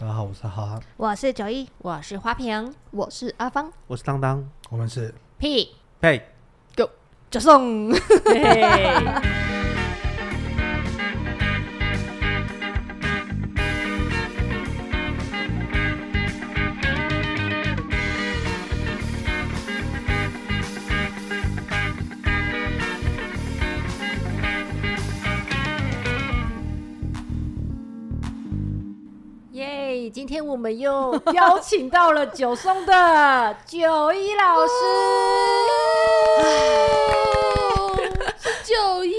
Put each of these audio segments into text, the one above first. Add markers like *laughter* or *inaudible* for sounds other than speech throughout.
大家好，我是哈哈，我是九一，我是花瓶，我是阿芳，我是当当，我们是屁。呸，Go。就送。今天我们又邀请到了九松的九一老师。*laughs* 九一，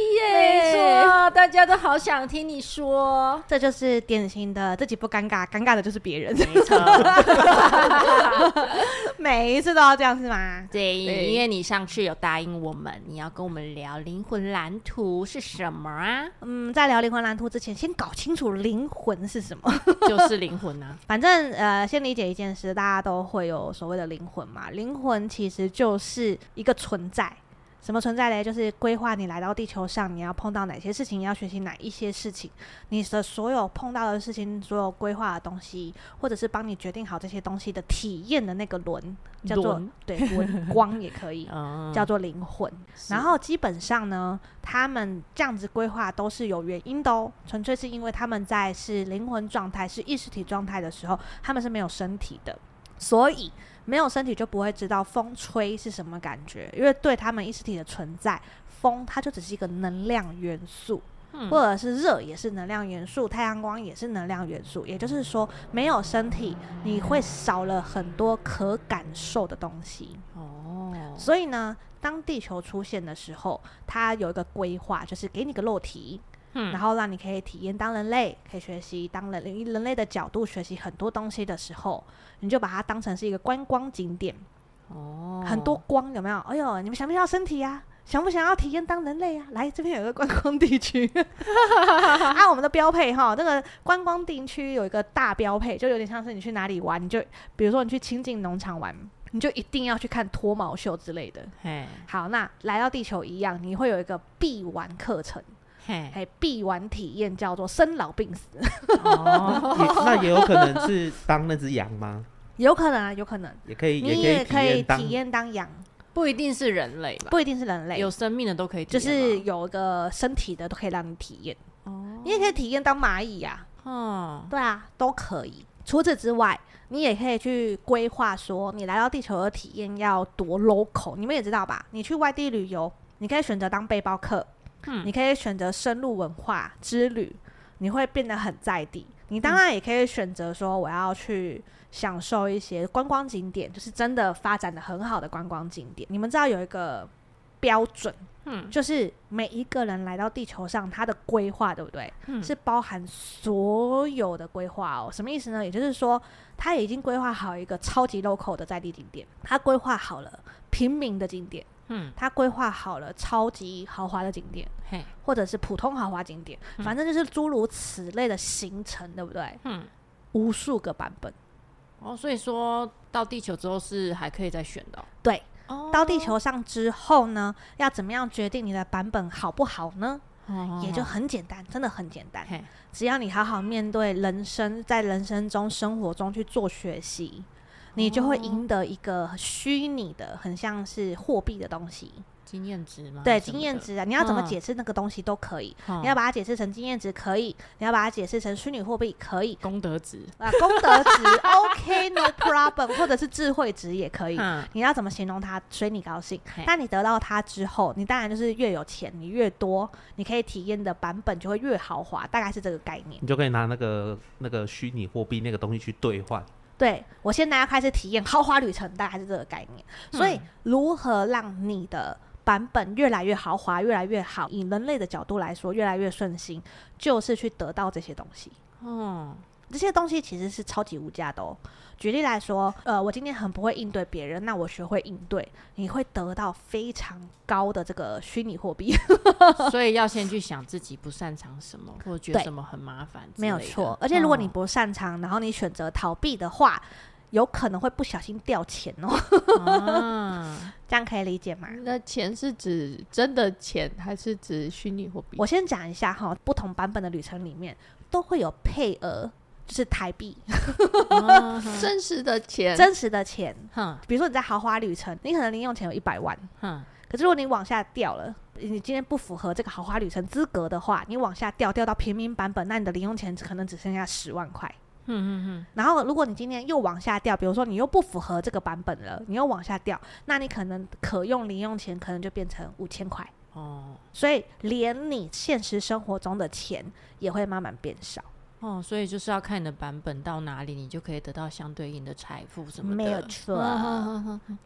大家都好想听你说，这就是典型的自己不尴尬，尴尬的就是别人。没错，*laughs* 每一次都要这样是吗？对，因为你上次有答应我们，你要跟我们聊灵魂蓝图是什么啊？嗯，在聊灵魂蓝图之前，先搞清楚灵魂是什么，*laughs* *laughs* 就是灵魂啊。反正呃，先理解一件事，大家都会有所谓的灵魂嘛。灵魂其实就是一个存在。什么存在嘞？就是规划你来到地球上，你要碰到哪些事情，你要学习哪一些事情，你的所有碰到的事情，所有规划的东西，或者是帮你决定好这些东西的体验的那个轮，叫做对 *laughs* 轮光也可以，叫做灵魂。然后基本上呢，他们这样子规划都是有原因的哦，纯粹是因为他们在是灵魂状态、是意识体状态的时候，他们是没有身体的，所以。没有身体就不会知道风吹是什么感觉，因为对他们意识体的存在，风它就只是一个能量元素，嗯、或者是热也是能量元素，太阳光也是能量元素。也就是说，没有身体，你会少了很多可感受的东西。哦，所以呢，当地球出现的时候，它有一个规划，就是给你个肉体。嗯，然后让你可以体验当人类，可以学习当人以人类的角度学习很多东西的时候，你就把它当成是一个观光景点。哦，很多光有没有？哎呦，你们想不想要身体呀、啊？想不想要体验当人类呀、啊？来这边有一个观光地区，*laughs* 啊，我们的标配哈，那个观光地区有一个大标配，就有点像是你去哪里玩，你就比如说你去清境农场玩，你就一定要去看脱毛秀之类的。嘿，好，那来到地球一样，你会有一个必玩课程。嘿，必玩体验叫做生老病死。哦，*laughs* 那也有可能是当那只羊吗？有可能啊，有可能。也可以，你也可以体验当羊，不一定是人类吧？不一定是人类，有生命的都可以体验，就是有一个身体的都可以让你体验。哦，你也可以体验当蚂蚁呀。嗯，对啊，都可以。除此之外，你也可以去规划说，你来到地球的体验要多 local。你们也知道吧？你去外地旅游，你可以选择当背包客。嗯，你可以选择深入文化之旅，你会变得很在地。你当然也可以选择说，我要去享受一些观光景点，就是真的发展的很好的观光景点。你们知道有一个标准，嗯，就是每一个人来到地球上，他的规划对不对？嗯，是包含所有的规划哦。什么意思呢？也就是说，他已经规划好一个超级 local 的在地景点，他规划好了平民的景点。嗯，他规划好了超级豪华的景点，嘿，或者是普通豪华景点，嗯、反正就是诸如此类的行程，对不对？嗯，无数个版本。哦，所以说到地球之后是还可以再选的、哦。对，哦、到地球上之后呢，要怎么样决定你的版本好不好呢？哦、也就很简单，真的很简单。嘿只要你好好面对人生，在人生中、生活中去做学习。你就会赢得一个虚拟的，很像是货币的东西，经验值吗？对，经验值啊，你要怎么解释那个东西都可以。嗯、你要把它解释成经验值可以，你要把它解释成虚拟货币可以。功德值啊，功德值，*laughs* OK，no problem，或者是智慧值也可以。嗯、你要怎么形容它，随你高兴。嘿但你得到它之后，你当然就是越有钱，你越多，你可以体验的版本就会越豪华，大概是这个概念。你就可以拿那个那个虚拟货币那个东西去兑换。对，我现在要开始体验豪华旅程，大概是这个概念。所以，如何让你的版本越来越豪华、越来越好，以人类的角度来说，越来越顺心，就是去得到这些东西。嗯。这些东西其实是超级无价的哦。举例来说，呃，我今天很不会应对别人，那我学会应对，你会得到非常高的这个虚拟货币。*laughs* 所以要先去想自己不擅长什么，或者觉得什么很麻烦。没有错，而且如果你不擅长，然后你选择逃避的话，有可能会不小心掉钱哦。啊、*laughs* 这样可以理解吗？那钱是指真的钱，还是指虚拟货币？我先讲一下哈，不同版本的旅程里面都会有配额。就是台币，真实的钱，真实的钱。哼，比如说你在豪华旅程，你可能零用钱有一百万，哼，可是如果你往下掉了，你今天不符合这个豪华旅程资格的话，你往下掉掉到平民版本，那你的零用钱可能只剩下十万块。嗯嗯嗯。然后如果你今天又往下掉，比如说你又不符合这个版本了，你又往下掉，那你可能可用零用钱可能就变成五千块。哦，所以连你现实生活中的钱也会慢慢变少。哦，所以就是要看你的版本到哪里，你就可以得到相对应的财富什么的。没有错，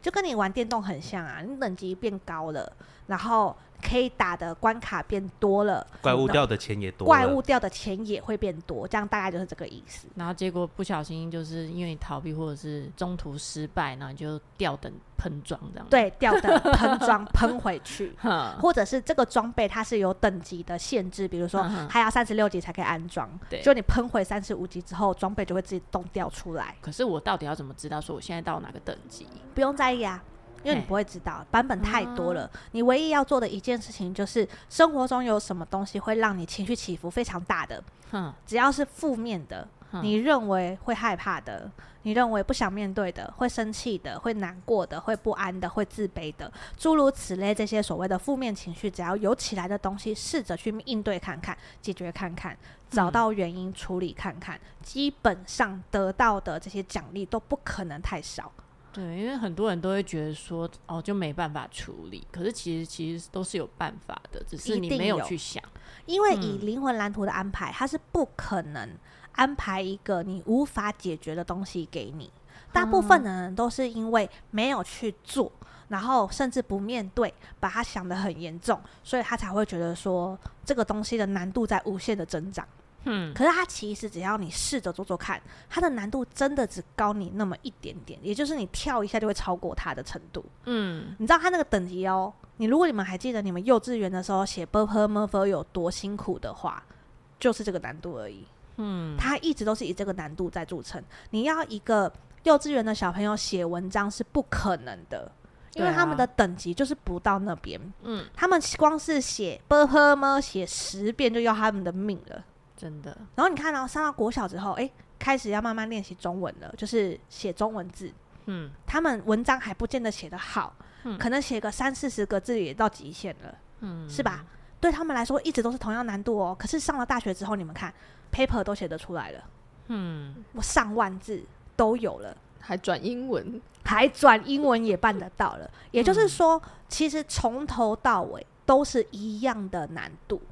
就跟你玩电动很像啊，你等级变高了，然后可以打的关卡变多了，怪物掉的钱也多，怪物掉的钱也会变多，这样大概就是这个意思。然后结果不小心就是因为你逃避或者是中途失败，然后你就掉等。喷装这样对，掉等喷装 *laughs* 喷回去，或者是这个装备它是有等级的限制，比如说还要三十六级才可以安装，对，就你喷回三十五级之后，装备就会自己动掉出来。可是我到底要怎么知道说我现在到哪个等级？不用在意啊，因为你不会知道，版本太多了。你唯一要做的一件事情就是生活中有什么东西会让你情绪起伏非常大的，只要是负面的。你认为会害怕的，你认为不想面对的，会生气的，会难过的，会不安的，会自卑的，诸如此类，这些所谓的负面情绪，只要有起来的东西，试着去应对看看，解决看看，找到原因处理看看，嗯、基本上得到的这些奖励都不可能太少。对，因为很多人都会觉得说，哦，就没办法处理，可是其实其实都是有办法的，只是你没有去想。因为以灵魂蓝图的安排，它是不可能。安排一个你无法解决的东西给你，大部分的人都是因为没有去做，然后甚至不面对，把它想得很严重，所以他才会觉得说这个东西的难度在无限的增长。嗯，可是他其实只要你试着做做看，它的难度真的只高你那么一点点，也就是你跳一下就会超过它的程度。嗯，你知道他那个等级哦？你如果你们还记得你们幼稚园的时候写 b p m f 有多辛苦的话，就是这个难度而已。嗯，他一直都是以这个难度在著称。你要一个幼稚园的小朋友写文章是不可能的，因为他们的等级就是不到那边。嗯，他们光是写 ㄅ 呵么写十遍就要他们的命了，真的。然后你看到上到国小之后，诶，开始要慢慢练习中文了，就是写中文字。嗯，他们文章还不见得写得好，嗯，可能写个三四十个字也到极限了。嗯，是吧？对他们来说，一直都是同样难度哦。可是上了大学之后，你们看。paper 都写得出来了，嗯，我上万字都有了，还转英文，还转英文也办得到了。也就是说，嗯、其实从头到尾都是一样的难度，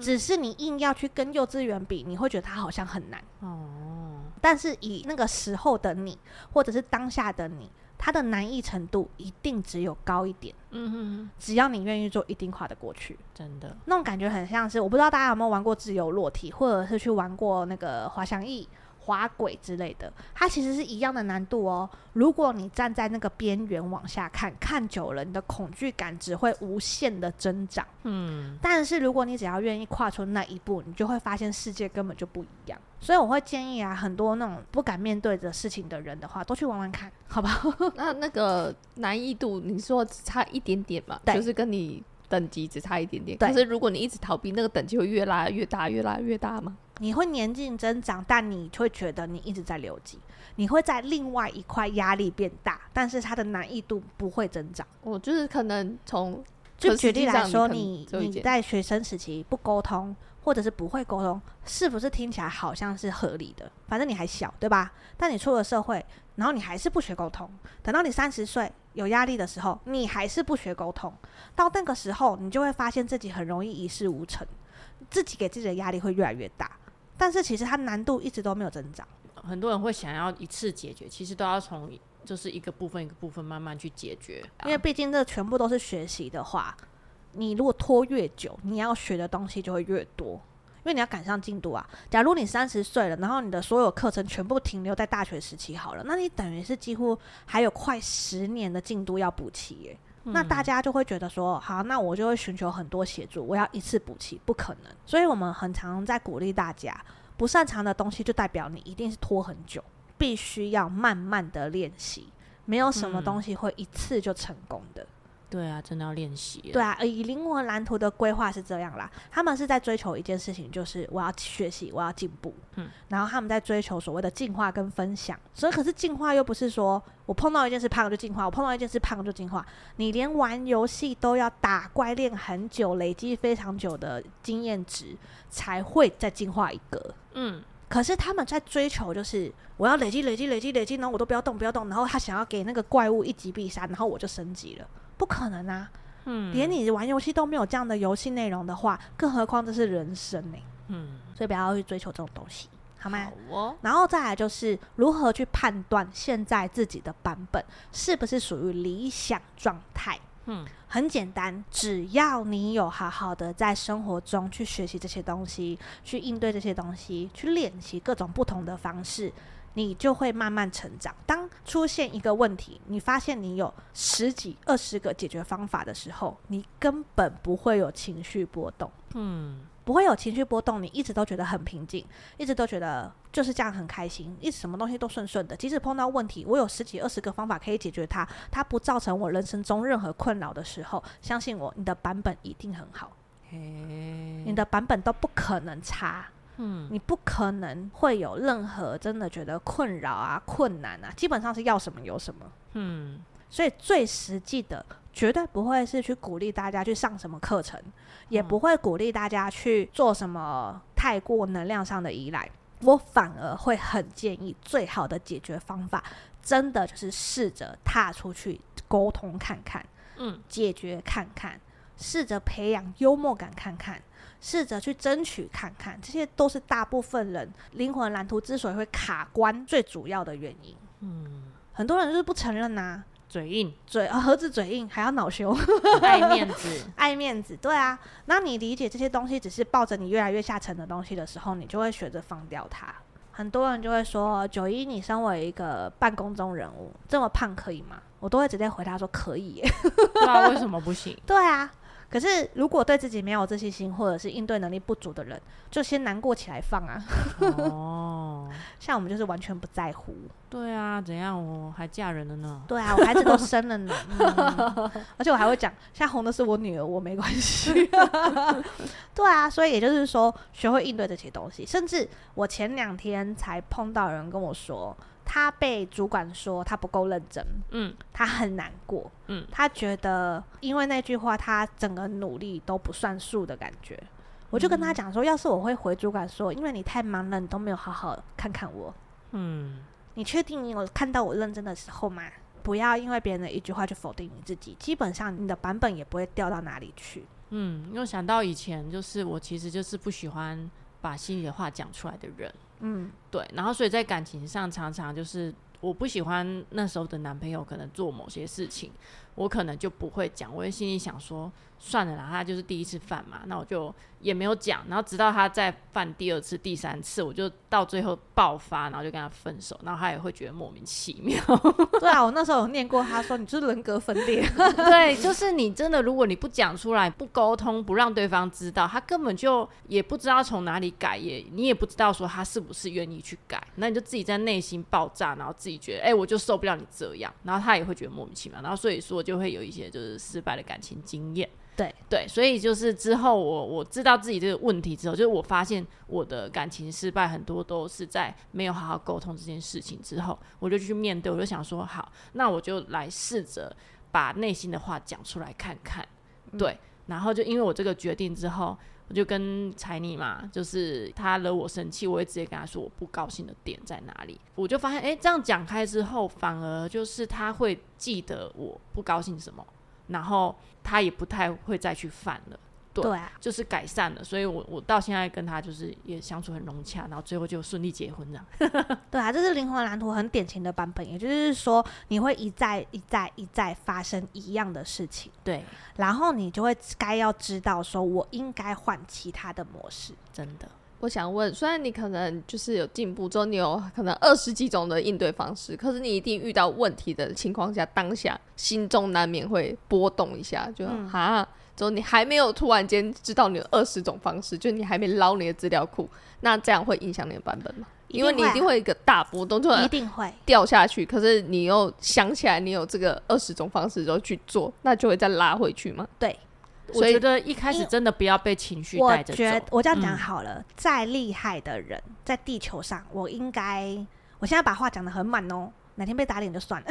只是你硬要去跟幼稚园比，你会觉得它好像很难哦。但是以那个时候的你，或者是当下的你。它的难易程度一定只有高一点，嗯哼，只要你愿意做，一定跨得过去。真的，那种感觉很像是，我不知道大家有没有玩过自由落体，或者是去玩过那个滑翔翼。滑轨之类的，它其实是一样的难度哦。如果你站在那个边缘往下看，看久了，你的恐惧感只会无限的增长。嗯，但是如果你只要愿意跨出那一步，你就会发现世界根本就不一样。所以我会建议啊，很多那种不敢面对的事情的人的话，都去玩玩看，好不好？*laughs* 那那个难易度，你说只差一点点嘛？就是跟你等级只差一点点。可是如果你一直逃避，那个等级会越拉越大，越拉越大吗？你会年纪增长，但你会觉得你一直在留级。你会在另外一块压力变大，但是它的难易度不会增长。我就是可能从就举例来说，你你在学生时期不沟通，或者是不会沟通，是不是听起来好像是合理的？反正你还小，对吧？但你出了社会，然后你还是不学沟通。等到你三十岁有压力的时候，你还是不学沟通。到那个时候，你就会发现自己很容易一事无成，自己给自己的压力会越来越大。但是其实它难度一直都没有增长，很多人会想要一次解决，其实都要从就是一个部分一个部分慢慢去解决。因为毕竟这全部都是学习的话，你如果拖越久，你要学的东西就会越多，因为你要赶上进度啊。假如你三十岁了，然后你的所有课程全部停留在大学时期好了，那你等于是几乎还有快十年的进度要补齐耶。那大家就会觉得说，好，那我就会寻求很多协助，我要一次补齐，不可能。所以我们很常在鼓励大家，不擅长的东西就代表你一定是拖很久，必须要慢慢的练习，没有什么东西会一次就成功的。对啊，真的要练习。对啊，以灵魂蓝图的规划是这样啦，他们是在追求一件事情，就是我要学习，我要进步。嗯，然后他们在追求所谓的进化跟分享。所以，可是进化又不是说我碰到一件事胖就进化，我碰到一件事胖就进化。你连玩游戏都要打怪练很久，累积非常久的经验值，才会再进化一个。嗯。可是他们在追求，就是我要累积、累积、累积、累积，然后我都不要动、不要动，然后他想要给那个怪物一击必杀，然后我就升级了，不可能啊！嗯，连你玩游戏都没有这样的游戏内容的话，更何况这是人生呢？嗯，所以不要去追求这种东西，好吗？好哦。然后再来就是如何去判断现在自己的版本是不是属于理想状态。嗯，很简单，只要你有好好的在生活中去学习这些东西，去应对这些东西，去练习各种不同的方式，你就会慢慢成长。当出现一个问题，你发现你有十几、二十个解决方法的时候，你根本不会有情绪波动。嗯。不会有情绪波动，你一直都觉得很平静，一直都觉得就是这样很开心，一直什么东西都顺顺的。即使碰到问题，我有十几二十个方法可以解决它，它不造成我人生中任何困扰的时候，相信我，你的版本一定很好。嘿你的版本都不可能差，嗯，你不可能会有任何真的觉得困扰啊、困难啊，基本上是要什么有什么，嗯。所以最实际的。绝对不会是去鼓励大家去上什么课程，也不会鼓励大家去做什么太过能量上的依赖。我反而会很建议，最好的解决方法，真的就是试着踏出去沟通看看，嗯，解决看看，试着培养幽默感看看，试着去争取看看，这些都是大部分人灵魂蓝图之所以会卡关最主要的原因。嗯，很多人就是不承认呐、啊。嘴硬，嘴啊，何止嘴硬，还要恼羞，*laughs* 爱面子，*laughs* 爱面子，对啊。那你理解这些东西只是抱着你越来越下沉的东西的时候，你就会学着放掉它。很多人就会说：“九一，你身为一个办公中人物，这么胖可以吗？”我都会直接回答说：“可以。”对啊，为什么不行？*laughs* 对啊。可是，如果对自己没有自信心，或者是应对能力不足的人，就先难过起来放啊。哦，*laughs* 像我们就是完全不在乎。对啊，怎样？我还嫁人了呢。对啊，我孩子都生了呢。*laughs* 嗯、而且我还会讲，现在红的是我女儿，我没关系。*laughs* 对啊，所以也就是说，学会应对这些东西。甚至我前两天才碰到人跟我说。他被主管说他不够认真，嗯，他很难过，嗯，他觉得因为那句话，他整个努力都不算数的感觉。我就跟他讲说，要是我会回主管说，因为你太忙了，你都没有好好看看我，嗯，你确定你有看到我认真的时候吗？不要因为别人的一句话就否定你自己，基本上你的版本也不会掉到哪里去。嗯，因为想到以前就是我其实就是不喜欢把心里的话讲出来的人。嗯，对，然后所以在感情上常常就是我不喜欢那时候的男朋友可能做某些事情，我可能就不会讲，我会心里想说算了啦，他就是第一次犯嘛，那我就也没有讲，然后直到他再犯第二次、第三次，我就到最后爆发，然后就跟他分手，然后他也会觉得莫名其妙。*laughs* 对啊，我那时候有念过，他说你就是人格分裂。对，就是你真的，如果你不讲出来、不沟通、不让对方知道，他根本就也不知道从哪里改，也你也不知道说他是不是愿意去改，那你就自己在内心爆炸，然后自己觉得哎、欸，我就受不了你这样，然后他也会觉得莫名其妙，然后所以说就会有一些就是失败的感情经验。对对，所以就是之后我我知道自己这个问题之后，就是我发现我的感情失败很多都是在没有好好沟通这件事情之后，我就去面对，我就想说好，那我就来试着把内心的话讲出来看看。对，嗯、然后就因为我这个决定之后，我就跟彩妮嘛，就是他惹我生气，我会直接跟他说我不高兴的点在哪里。我就发现，哎，这样讲开之后，反而就是他会记得我不高兴什么。然后他也不太会再去犯了，对，对啊，就是改善了，所以我我到现在跟他就是也相处很融洽，然后最后就顺利结婚这样。*laughs* 对啊，这是灵魂蓝图很典型的版本，也就是说你会一再一再一再发生一样的事情，对，然后你就会该要知道说我应该换其他的模式，真的。我想问，虽然你可能就是有进步之后，你有可能二十几种的应对方式，可是你一定遇到问题的情况下，当下心中难免会波动一下，就哈，嗯、之后你还没有突然间知道你有二十种方式，就你还没捞你的资料库，那这样会影响你的版本吗？因为你一定会一个大波动，突然一定会掉下去。可是你又想起来，你有这个二十种方式之后去做，那就会再拉回去吗？对，我觉得一开始真的不要被情绪带着走。我觉得我这样讲好了，嗯、再厉害的人在地球上，我应该，我现在把话讲的很满哦。哪天被打脸就算了，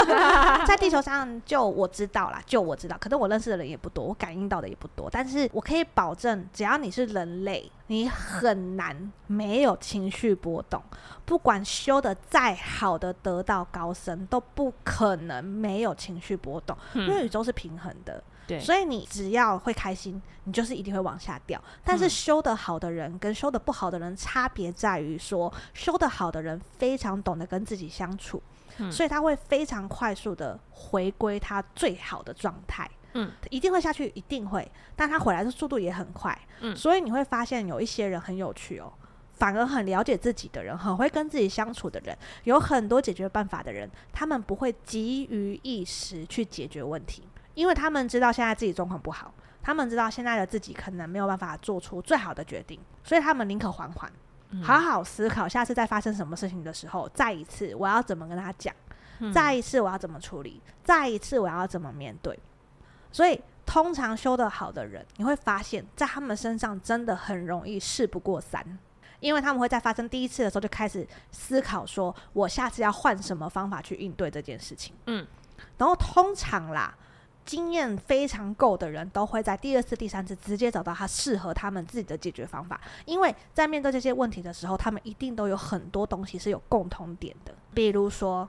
*laughs* 在地球上就我知道啦，就我知道，可能我认识的人也不多，我感应到的也不多，但是我可以保证，只要你是人类，你很难没有情绪波动，不管修的再好的得道高僧，都不可能没有情绪波动，因为宇宙是平衡的。对，所以你只要会开心，你就是一定会往下掉。但是修得好的人跟修得不好的人差别在于说，修得好的人非常懂得跟自己相处，嗯、所以他会非常快速的回归他最好的状态。嗯，一定会下去，一定会，但他回来的速度也很快。嗯，所以你会发现有一些人很有趣哦，反而很了解自己的人，很会跟自己相处的人，有很多解决办法的人，他们不会急于一时去解决问题。因为他们知道现在自己状况不好，他们知道现在的自己可能没有办法做出最好的决定，所以他们宁可缓缓，好好思考，下次再发生什么事情的时候，再一次我要怎么跟他讲，再一次我要怎么处理，再一次我要怎么面对。所以通常修得好的人，你会发现在他们身上真的很容易事不过三，因为他们会在发生第一次的时候就开始思考，说我下次要换什么方法去应对这件事情。嗯，然后通常啦。经验非常够的人都会在第二次、第三次直接找到他适合他们自己的解决方法，因为在面对这些问题的时候，他们一定都有很多东西是有共同点的，比如说。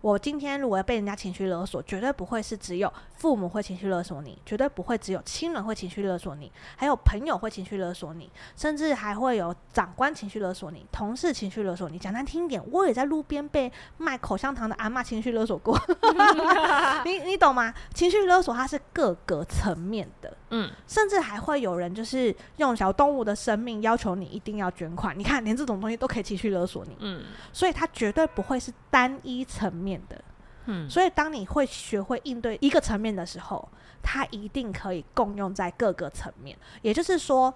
我今天如果要被人家情绪勒索，绝对不会是只有父母会情绪勒索你，绝对不会只有亲人会情绪勒索你，还有朋友会情绪勒索你，甚至还会有长官情绪勒索你，同事情绪勒索你。讲难听点，我也在路边被卖口香糖的阿嬷情绪勒索过。*laughs* 你你懂吗？情绪勒索它是各个层面的，嗯，甚至还会有人就是用小动物的生命要求你一定要捐款。你看，连这种东西都可以继续勒索你，嗯，所以它绝对不会是单一层面。面的，嗯，所以当你会学会应对一个层面的时候，它一定可以共用在各个层面。也就是说，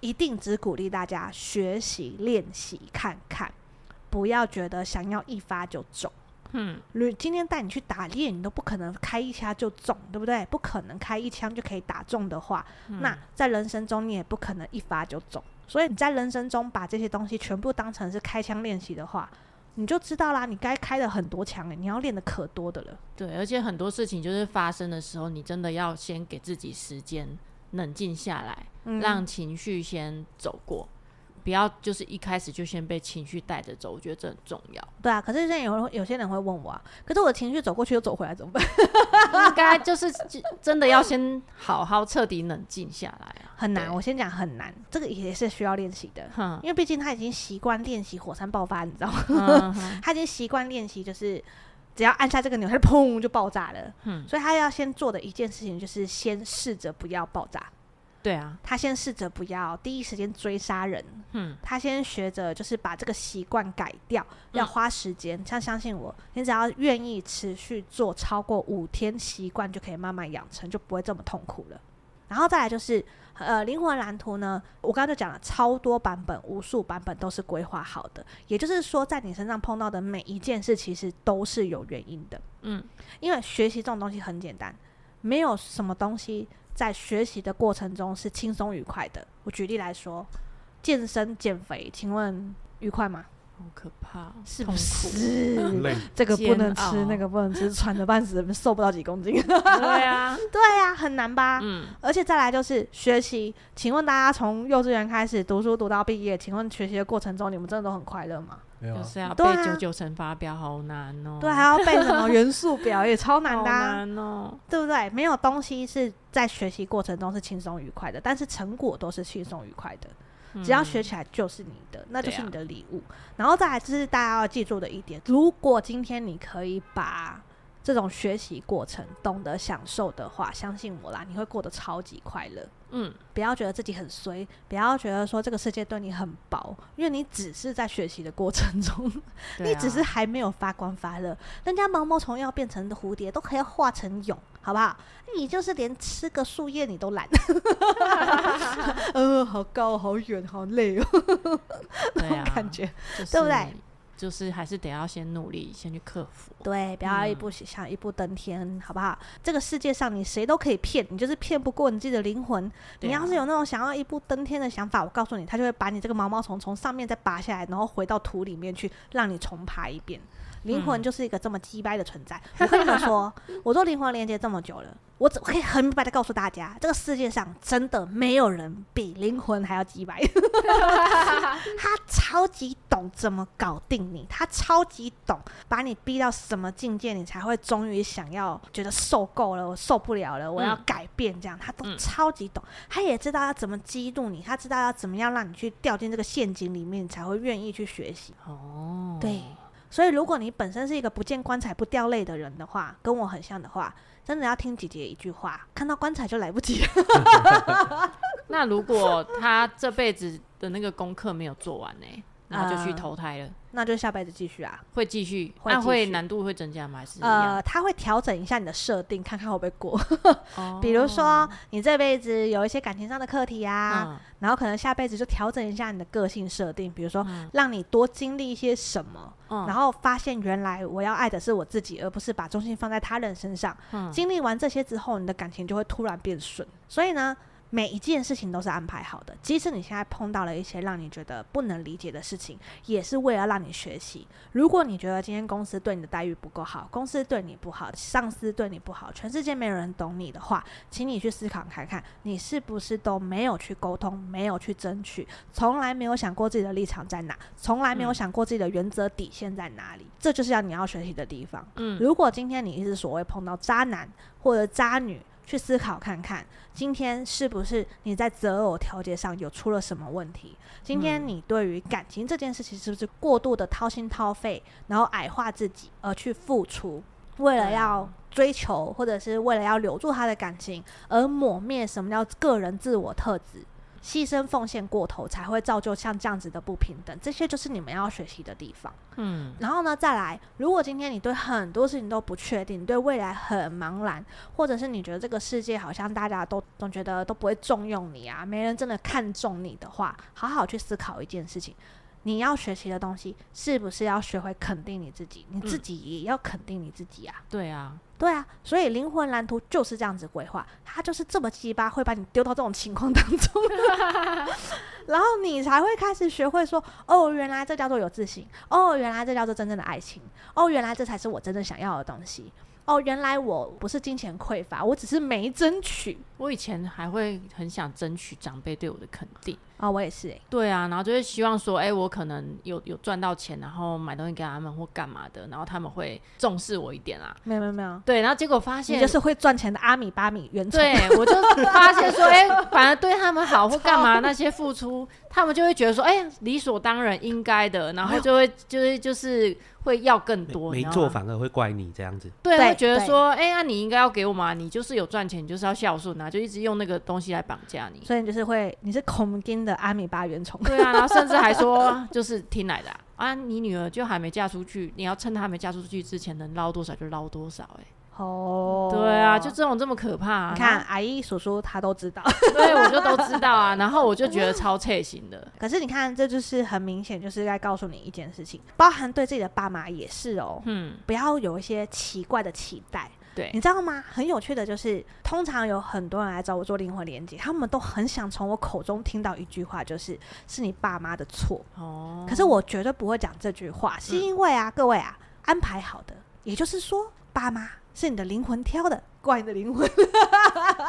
一定只鼓励大家学习练习看看，不要觉得想要一发就中。嗯，如今天带你去打猎，你都不可能开一枪就中，对不对？不可能开一枪就可以打中的话，嗯，那在人生中你也不可能一发就中。所以你在人生中把这些东西全部当成是开枪练习的话。你就知道啦，你该开的很多枪诶，你要练的可多的了。对，而且很多事情就是发生的时候，你真的要先给自己时间冷静下来，嗯，让情绪先走过。不要就是一开始就先被情绪带着走，我觉得这很重要。*laughs* 对啊，可是现在有有些人会问我啊，可是我的情绪走过去又走回来怎么办？*laughs* 应该就是真的要先好好彻底冷静下来啊。很难，我先讲很难，这个也是需要练习的。嗯，因为毕竟他已经习惯练习火山爆发，你知道吗？嗯、*laughs* 他已经习惯练习，就是只要按下这个钮，他就砰就爆炸了。嗯，所以他要先做的一件事情就是先试着不要爆炸。对啊，他先试着不要第一时间追杀人，嗯，他先学着就是把这个习惯改掉，要花时间。像相信我，你只要愿意持续做超过五天，习惯就可以慢慢养成，就不会这么痛苦了。然后再来就是，呃，灵魂蓝图呢，我刚刚就讲了超多版本，无数版本都是规划好的。也就是说，在你身上碰到的每一件事，其实都是有原因的。嗯，因为学习这种东西很简单，没有什么东西。在学习的过程中是轻松愉快的。我举例来说，健身减肥，请问愉快吗？好可怕，是不是？*laughs* 这个不能吃，那个不能吃，喘得半死，*laughs* 瘦不到几公斤。*laughs* 对啊，对啊，很难吧？嗯。而且再来就是学习，请问大家从幼稚园开始读书读到毕业，请问学习的过程中你们真的都很快乐吗？就是要背九九乘法表，好难哦。对，还要背什么元素表，也超难的。好难哦，对不对？没有东西是在学习过程中是轻松愉快的，但是成果都是轻松愉快的。只要学起来就是你的，那就是你的礼物。然后再来就是大家要记住的一点：如果今天你可以把这种学习过程，懂得享受的话，相信我啦，你会过得超级快乐。嗯，不要觉得自己很衰，不要觉得说这个世界对你很薄，因为你只是在学习的过程中，*laughs* 啊、你只是还没有发光发热。人家毛毛虫要变成蝴蝶都可以化成蛹，好不好？你就是连吃个树叶你都懒，*laughs* 呃，好高，好远，好累哦，*laughs* 那种感觉，就是、对不对？就是还是得要先努力，先去克服。对，不要一步想一步登天，嗯，好不好？这个世界上你谁都可以骗，你就是骗不过你自己的灵魂，啊。你要是有那种想要一步登天的想法，我告诉你，他就会把你这个毛毛虫从上面再拔下来，然后回到土里面去，让你重爬一遍。灵魂就是一个这么鸡掰的存在。嗯、我跟你们说，*laughs* 我做灵魂连接这么久了。我只可以很明白的告诉大家，这个世界上真的没有人比灵魂还要机掰。*laughs* 他超级懂怎么搞定你，他超级懂把你逼到什么境界，你才会终于想要觉得受够了，我受不了了，我要改变。这样他都超级懂，他也知道要怎么激怒你，他知道要怎么样让你去掉进这个陷阱里面，你才会愿意去学习。哦，对，所以如果你本身是一个不见棺材不掉泪的人的话，跟我很像的话。真的要听姐姐一句话，看到棺材就来不及了。*laughs* 那如果他这辈子的那个功课没有做完呢？然后就去投胎了，呃、那就下辈子继续啊，会继续，那会难度会增加吗？还是呃，他会调整一下你的设定，看看会不会过。哦、*laughs* 比如说你这辈子有一些感情上的课题啊、嗯，然后可能下辈子就调整一下你的个性设定，比如说、嗯、让你多经历一些什么、嗯，然后发现原来我要爱的是我自己，而不是把重心放在他人身上。嗯、经历完这些之后，你的感情就会突然变顺。所以呢。每一件事情都是安排好的，即使你现在碰到了一些让你觉得不能理解的事情，也是为了让你学习。如果你觉得今天公司对你的待遇不够好，公司对你不好，上司对你不好，全世界没有人懂你的话，请你去思考看看，你是不是都没有去沟通，没有去争取，从来没有想过自己的立场在哪，从来没有想过自己的原则底线在哪里。嗯。这就是要你要学习的地方。嗯，如果今天你一直所谓碰到渣男或者渣女，去思考看看，今天是不是你在择偶调节上有出了什么问题？今天你对于感情这件事情是不是过度的掏心掏肺，然后矮化自己而去付出，为了要追求或者是为了要留住他的感情而抹灭什么叫个人自我特质？牺牲奉献过头，才会造就像这样子的不平等，这些就是你们要学习的地方。嗯，然后呢，再来，如果今天你对很多事情都不确定，对未来很茫然，或者是你觉得这个世界好像大家都总觉得都不会重用你啊，没人真的看重你的话，好好去思考一件事情。你要学习的东西，是不是要学会肯定你自己？你自己也要肯定你自己啊！嗯、对啊，对啊，所以灵魂蓝图就是这样子规划，它就是这么鸡巴，会把你丢到这种情况当中，*laughs* 然后你才会开始学会说：哦，原来这叫做有自信；哦，原来这叫做真正的爱情；哦，原来这才是我真正想要的东西。哦，原来我不是金钱匮乏，我只是没争取。我以前还会很想争取长辈对我的肯定。哦，我也是哎、欸。对啊，然后就会希望说，哎、欸，我可能有有赚到钱，然后买东西给他们或干嘛的，然后他们会重视我一点啦。没有没有没有。对，然后结果发现，你就是会赚钱的阿米巴米原虫。对，我就发现说，哎、欸，反而对他们好或干嘛那些付出，他们就会觉得说，哎、欸，理所当然应该的，然后就会 *laughs* 就是就是会要更多。没做反而会怪你这样子。对，会觉得说，哎那、啊，你应该要给我嘛，你就是有赚钱，你就是要孝顺啊，就一直用那个东西来绑架你。所以你就是会，你是恐惊的阿米巴原虫。对啊，然后甚至还说，*laughs* 就是听来的啊，啊，你女儿就还没嫁出去，你要趁她还没嫁出去之前，能捞多少就捞多少、欸，哎。哦，对啊，就这种这么可怕、啊。你看，阿姨叔叔他都知道，对，我就都知道啊。然后我就觉得超切心的。*laughs* 可是你看，这就是很明显，就是在告诉你一件事情，包含对自己的爸妈也是哦。嗯，不要有一些奇怪的期待。对，你知道吗？很有趣的就是，通常有很多人来找我做灵魂连接，他们都很想从我口中听到一句话，就是是你爸妈的错。哦，可是我绝对不会讲这句话，是因为啊，嗯、各位啊，安排好的，也就是说，爸妈。是你的灵魂挑的，怪你的灵魂。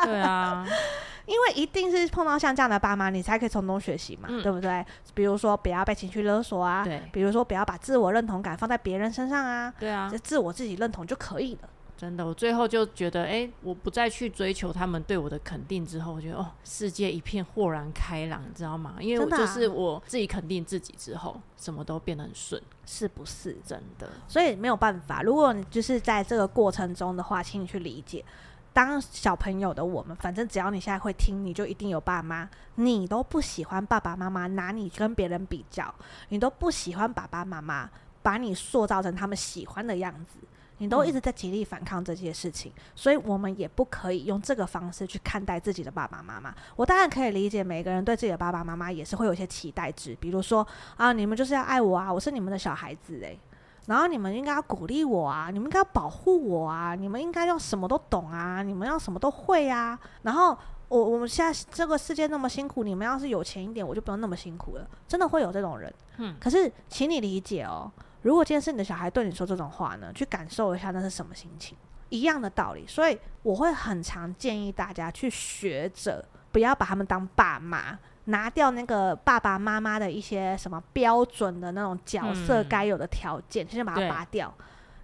对啊，*laughs* 因为一定是碰到像这样的爸妈，你才可以从中学习嘛、嗯，对不对？比如说不要被情绪勒索啊，对，比如说不要把自我认同感放在别人身上啊，对啊，自我自己认同就可以了。真的，我最后就觉得，哎、欸，我不再去追求他们对我的肯定之后，我觉得哦，世界一片豁然开朗，你知道吗？因为我就是我自己肯定自己之后，什么都变得很顺，是不是？真的，所以没有办法。如果你就是在这个过程中的话，请你去理解，当小朋友的我们，反正只要你现在会听，你就一定有爸妈。你都不喜欢爸爸妈妈拿你跟别人比较，你都不喜欢爸爸妈妈把你塑造成他们喜欢的样子。你都一直在极力反抗这些事情，嗯，所以我们也不可以用这个方式去看待自己的爸爸妈妈。我当然可以理解每个人对自己的爸爸妈妈也是会有一些期待值，比如说啊，你们就是要爱我啊，我是你们的小孩子诶。然后你们应该要鼓励我啊，你们应该要保护我啊，你们应该要什么都懂啊，你们要什么都会啊。然后我我们现在这个世界那么辛苦，你们要是有钱一点，我就不用那么辛苦了。真的会有这种人，嗯，可是请你理解哦。如果今天是你的小孩对你说这种话呢，去感受一下那是什么心情，一样的道理。所以我会很常建议大家去学着，不要把他们当爸妈，拿掉那个爸爸妈妈的一些什么标准的那种角色该有的条件，先、嗯、把它拔掉。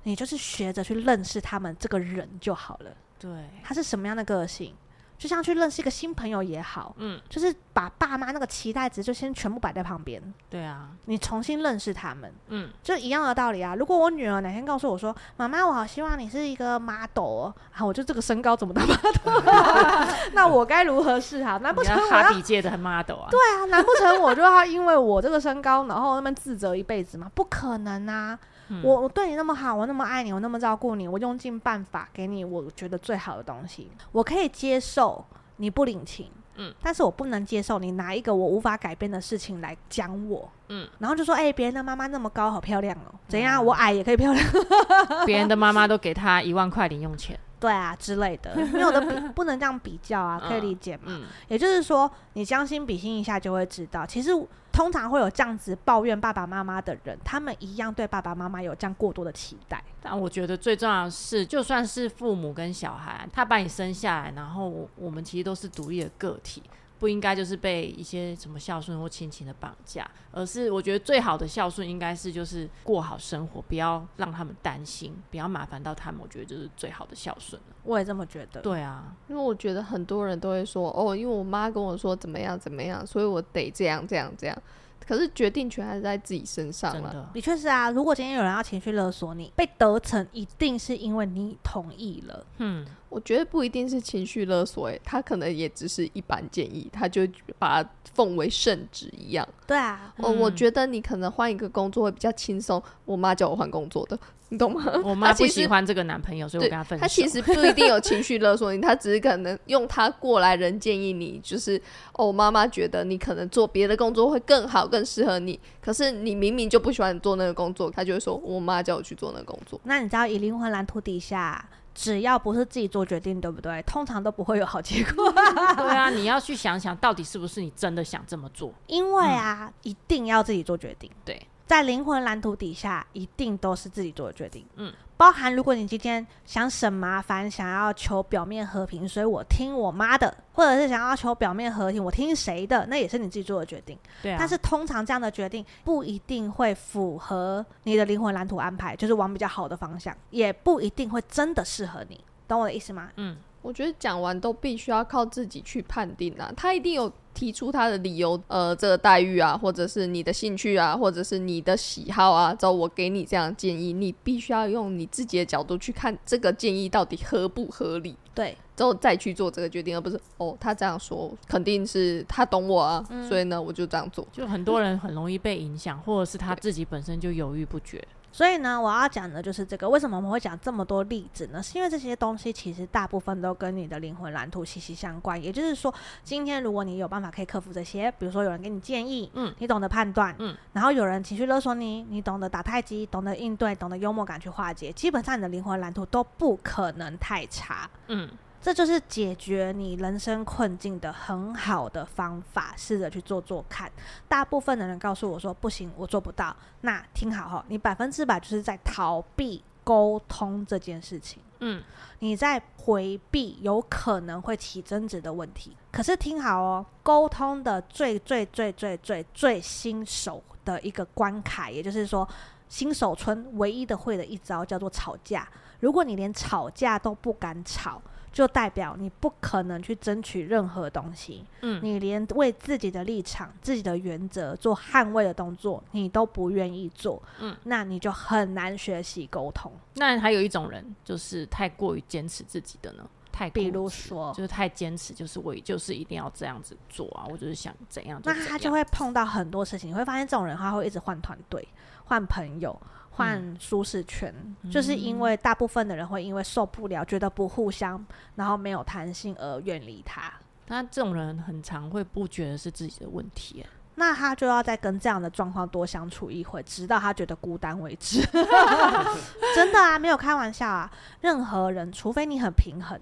你就是学着去认识他们这个人就好了。对，他是什么样的个性？就像去认识一个新朋友也好，嗯，就是把爸妈那个期待值就先全部摆在旁边。对啊，你重新认识他们，嗯，就一样的道理啊。如果我女儿哪天告诉我说：“妈妈，我好希望你是一个 model，啊，我就这个身高怎么当 model？*laughs* 那我该如何是好？难不成我哈比界的 model 啊？对啊，难不成我就要因为我这个身高，然后那么自责一辈子吗？不可能啊！嗯、我我对你那么好，我那么爱你，我那么照顾你，我用尽办法给你我觉得最好的东西，我可以接受你不领情，嗯，但是我不能接受你拿一个我无法改变的事情来讲我，嗯，然后就说，哎、欸，别人的妈妈那么高，好漂亮哦，怎样？我矮也可以漂亮，*laughs* 别人的妈妈都给他一万块零用钱。对啊，之类的，没有的比 *laughs* 不能这样比较啊，可以理解嘛？嗯嗯、也就是说，你将心比心一下，就会知道，其实通常会有这样子抱怨爸爸妈妈的人，他们一样对爸爸妈妈有这样过多的期待。但我觉得最重要的是，就算是父母跟小孩，他把你生下来，然后我们其实都是独立的个体。不应该就是被一些什么孝顺或亲情的绑架，而是我觉得最好的孝顺应该是就是过好生活，不要让他们担心，不要麻烦到他们。我觉得就是最好的孝顺。我也这么觉得。对啊，因为我觉得很多人都会说哦，因为我妈跟我说怎么样怎么样，所以我得这样这样这样。可是决定权还是在自己身上了。的，的确是啊。如果今天有人要情绪勒索你，被得逞一定是因为你同意了。嗯。我觉得不一定是情绪勒索，诶，他可能也只是一般建议，他就把它奉为圣旨一样。对啊，哦、嗯，我觉得你可能换一个工作会比较轻松。我妈叫我换工作的，你懂吗？*laughs* 我妈不喜欢这个男朋友，所以我跟他分手。他其实不一定有情绪勒索你，他只是可能用他过来人建议你，就是哦，妈妈觉得你可能做别的工作会更好，更适合你。可是你明明就不喜欢做那个工作，他就会说我妈叫我去做那个工作。那你知道以灵魂蓝图底下？只要不是自己做决定，对不对？通常都不会有好结果。对啊，你要去想想到底是不是你真的想这么做？因为啊，嗯、一定要自己做决定。对。在灵魂蓝图底下，一定都是自己做的决定。嗯，包含如果你今天想省麻烦，想要求表面和平，所以我听我妈的，或者是想要求表面和平，我听谁的，那也是你自己做的决定。对啊。但是通常这样的决定不一定会符合你的灵魂蓝图安排，就是往比较好的方向，也不一定会真的适合你。懂我的意思吗？嗯，我觉得讲完都必须要靠自己去判定啊，他一定有。提出他的理由，呃，这个待遇啊，或者是你的兴趣啊，或者是你的喜好啊，之后我给你这样建议，你必须要用你自己的角度去看这个建议到底合不合理，对，之后再去做这个决定，而不是哦，他这样说肯定是他懂我啊，嗯，所以呢，我就这样做。就很多人很容易被影响，或者是他自己本身就犹豫不决。所以呢，我要讲的就是这个。为什么我们会讲这么多例子呢？是因为这些东西其实大部分都跟你的灵魂蓝图息息相关。也就是说，今天如果你有办法可以克服这些，比如说有人给你建议，嗯，你懂得判断，嗯，然后有人情绪勒索你，你懂得打太极，懂得应对，懂得幽默感去化解，基本上你的灵魂蓝图都不可能太差，嗯。这就是解决你人生困境的很好的方法，试着去做做看。大部分的人告诉我说不行，我做不到。那听好哈，你百分之百就是在逃避沟通这件事情。嗯，你在回避有可能会起争执的问题。可是听好哦，沟通的最最最最最最新手的一个关卡，也就是说，新手村唯一的会的一招叫做吵架。如果你连吵架都不敢吵，就代表你不可能去争取任何东西。嗯，你连为自己的立场、自己的原则做捍卫的动作，你都不愿意做。嗯，那你就很难学习沟通。那还有一种人，就是太过于坚持自己的呢？太，比如说，就是太坚持，就是我就是一定要这样子做啊！我就是想怎样，怎样，那他就会碰到很多事情。你会发现，这种人他会一直换团队、换朋友。换舒适圈，嗯，就是因为大部分的人会因为受不了，觉得不互相，然后没有弹性而远离他。那这种人很常会不觉得是自己的问题，那他就要再跟这样的状况多相处一会，直到他觉得孤单为止。*laughs* 真的啊，没有开玩笑啊！任何人，除非你很平衡。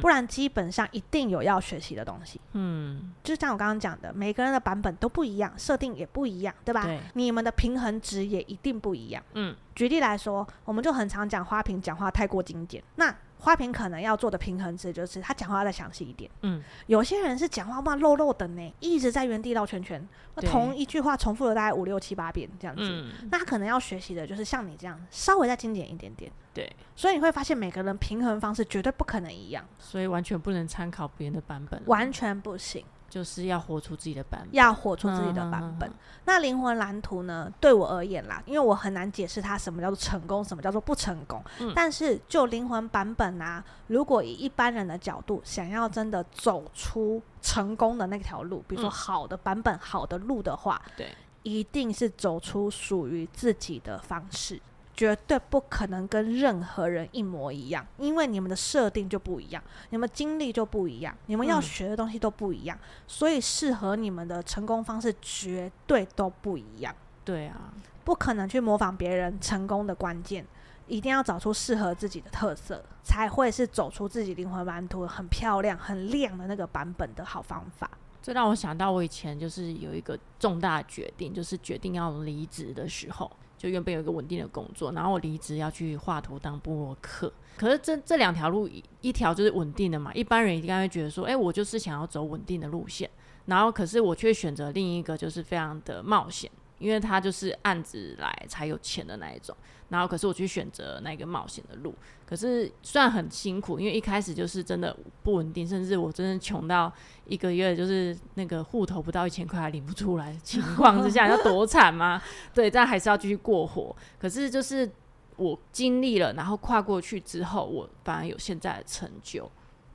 不然基本上一定有要学习的东西。嗯，就像我刚刚讲的，每个人的版本都不一样，设定也不一样，对吧？对。你们的平衡值也一定不一样。嗯，举例来说，我们就很常讲花瓶讲话太过精简。那花瓶可能要做的平衡值就是他讲话要再详细一点。嗯，有些人是讲话嘛漏漏的呢，一直在原地绕圈圈，那同一句话重复了大概五六七八遍这样子。嗯，那他可能要学习的就是像你这样稍微再精简一点点。对，所以你会发现每个人平衡方式绝对不可能一样，所以完全不能参考别人的版本，完全不行。就是要活出自己的版本，要活出自己的版本。嗯、那灵魂蓝图呢？对我而言啦，因为我很难解释它什么叫做成功，什么叫做不成功。嗯、但是就灵魂版本啊，如果以一般人的角度，想要真的走出成功的那条路，比如说好的版本、嗯、好的路的话，对，一定是走出属于自己的方式。绝对不可能跟任何人一模一样，因为你们的设定就不一样，你们经历就不一样，你们要学的东西都不一样，嗯、所以适合你们的成功方式绝对都不一样。对啊，不可能去模仿别人成功的关键，一定要找出适合自己的特色，才会是走出自己灵魂蓝图很漂亮、很亮的那个版本的好方法。这让我想到我以前就是有一个重大决定，就是决定要离职的时候。就原本有一个稳定的工作，然后我离职要去画图当布洛克。可是这这两条路，一条就是稳定的嘛，一般人应该会觉得说，哎，我就是想要走稳定的路线。然后可是我却选择另一个，就是非常的冒险。因为他就是案子来才有钱的那一种，然后可是我去选择那个冒险的路，可是虽然很辛苦，因为一开始就是真的不稳定，甚至我真的穷到一个月就是那个户头不到一千块还领不出来的情况之下，要多惨吗？对，但还是要继续过活。可是就是我经历了，然后跨过去之后，我反而有现在的成就。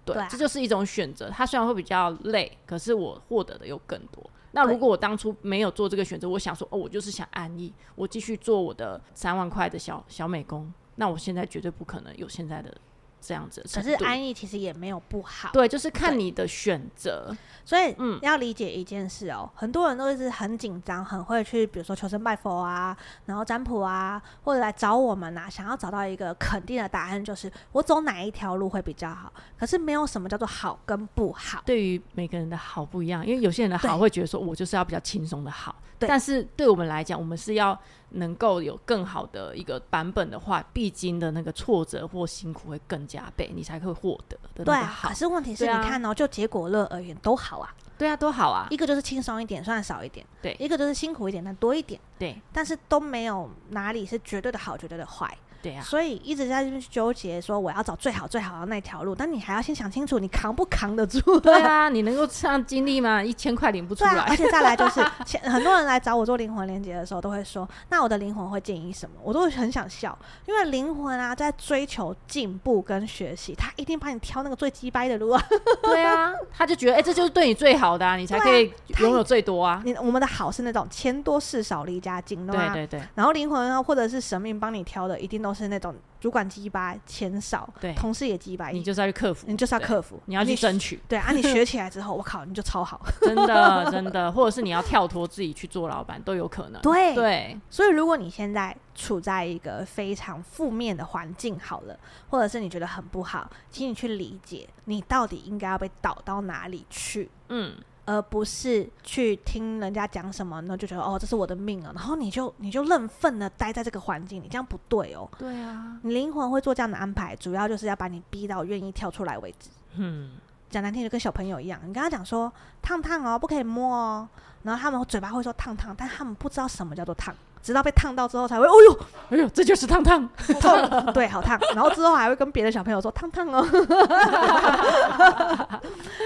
对，这就是一种选择。它虽然会比较累，可是我获得的又更多。那如果我当初没有做这个选择，我想说，哦，我就是想安逸，我继续做我的三万块的小小美工，那我现在绝对不可能有现在的。这样子，可是安逸其实也没有不好。对，就是看你的选择。所以，嗯，要理解一件事哦，很多人都是很紧张，很会去，比如说求神拜佛啊，然后占卜啊，或者来找我们啊，想要找到一个肯定的答案，就是我走哪一条路会比较好。可是没有什么叫做好跟不好，对于每个人的好不一样，因为有些人的好会觉得说我就是要比较轻松的好，但是对我们来讲，我们是要。能够有更好的一个版本的话，必经的那个挫折或辛苦会更加倍，你才会获得的。对啊，可是问题是你看哦，就结果论而言都好啊。对啊，都好啊。一个就是轻松一点，算少一点；对，一个就是辛苦一点，但多一点。对，但是都没有哪里是绝对的好，绝对的坏。对啊，所以一直在这边纠结，说我要找最好最好的那条路，但你还要先想清楚，你扛不扛得住？对啊，你能够这样经历吗？一千块领不出来。对啊，而且再来就是，*laughs* 很多人来找我做灵魂连接的时候，都会说，那我的灵魂会建议什么？我都会很想笑，因为灵魂啊，在追求进步跟学习，他一定帮你挑那个最鸡掰的路啊。*laughs* 对啊，他就觉得，哎、欸，这就是对你最好的啊，你才可以拥有最多啊。你我们的好是那种钱多事少离家近，对对对。然后灵魂啊，或者是神明帮你挑的，一定都是那种。主管鸡巴，钱少，对，同事也鸡巴，你就是要去克服，你就是要克服，你要去争取，*laughs* 对啊，你学起来之后，我靠，你就超好，真 *laughs* 的真的，*laughs* 或者是你要跳脱自己去做老板都有可能，对。对，所以如果你现在处在一个非常负面的环境，好了，或者是你觉得很不好，请你去理解，你到底应该要被导到哪里去，嗯。而不是去听人家讲什么，然后就觉得哦，这是我的命啊，然后你就你就认份的待在这个环境里，这样不对哦。对啊，你灵魂会做这样的安排，主要就是要把你逼到愿意跳出来为止。嗯，讲难听就跟小朋友一样，你跟他讲说烫烫哦，不可以摸哦，然后他们嘴巴会说烫烫，但他们不知道什么叫做烫。直到被烫到之后才会，哦呦，哎呦，这就是烫烫，烫，*laughs* 对，好烫。然后之后还会跟别的小朋友说烫烫哦，*laughs*